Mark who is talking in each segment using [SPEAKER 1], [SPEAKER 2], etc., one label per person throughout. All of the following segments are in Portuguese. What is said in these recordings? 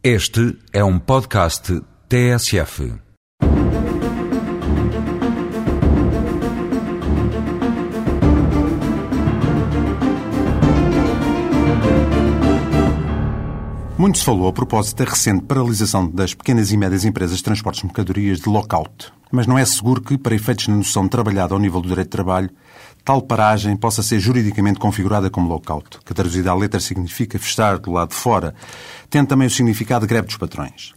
[SPEAKER 1] Este é um podcast TSF.
[SPEAKER 2] Muito se falou a propósito da recente paralisação das pequenas e médias empresas de transportes de mercadorias de lockout. Mas não é seguro que, para efeitos na noção trabalhada ao nível do direito de trabalho, tal paragem possa ser juridicamente configurada como lockout, que traduzida à letra significa fechar do lado de fora, tendo também o significado de greve dos patrões.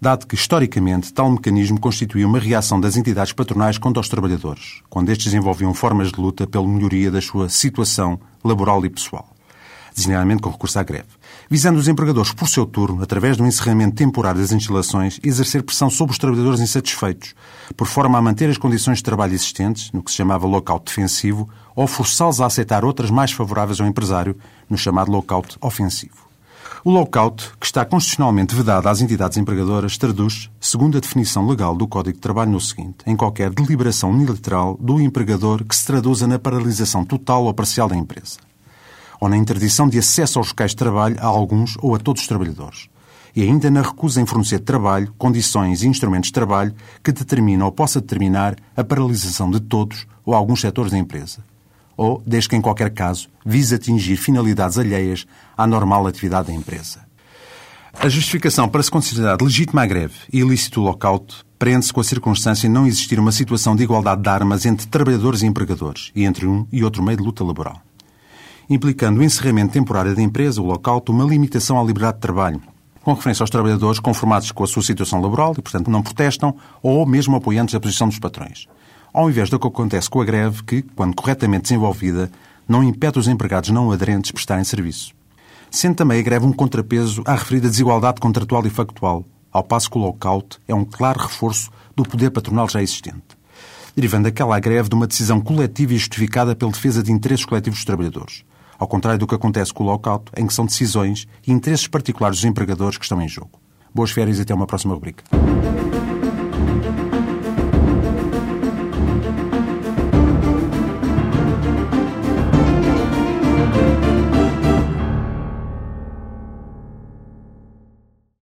[SPEAKER 2] Dado que, historicamente, tal mecanismo constituía uma reação das entidades patronais contra os trabalhadores, quando estes desenvolviam formas de luta pela melhoria da sua situação laboral e pessoal designadamente com recurso à greve, visando os empregadores, por seu turno, através do encerramento temporário das instalações, exercer pressão sobre os trabalhadores insatisfeitos, por forma a manter as condições de trabalho existentes, no que se chamava lockout defensivo, ou forçá-los a aceitar outras mais favoráveis ao empresário, no chamado lockout ofensivo. O lockout, que está constitucionalmente vedado às entidades empregadoras, traduz, segundo a definição legal do Código de Trabalho, no seguinte: em qualquer deliberação unilateral do empregador que se traduza na paralisação total ou parcial da empresa ou na interdição de acesso aos locais de trabalho a alguns ou a todos os trabalhadores. E ainda na recusa em fornecer trabalho, condições e instrumentos de trabalho que determinam ou possa determinar a paralisação de todos ou alguns setores da empresa. Ou, desde que em qualquer caso, vise atingir finalidades alheias à normal atividade da empresa. A justificação para se considerar legítima a greve e ilícito o lockout prende-se com a circunstância de não existir uma situação de igualdade de armas entre trabalhadores e empregadores e entre um e outro meio de luta laboral implicando o encerramento temporário da empresa, o lockout, uma limitação à liberdade de trabalho, com referência aos trabalhadores conformados com a sua situação laboral e, portanto, não protestam ou mesmo apoiantes da posição dos patrões. Ao invés do que acontece com a greve, que, quando corretamente desenvolvida, não impede os empregados não aderentes prestarem serviço. Sendo também a greve um contrapeso à referida desigualdade contratual e factual, ao passo que o lockout é um claro reforço do poder patronal já existente, derivando aquela greve de uma decisão coletiva e justificada pela defesa de interesses coletivos dos trabalhadores ao contrário do que acontece com o lockout, em que são decisões e interesses particulares dos empregadores que estão em jogo. Boas férias e até uma próxima rubrica.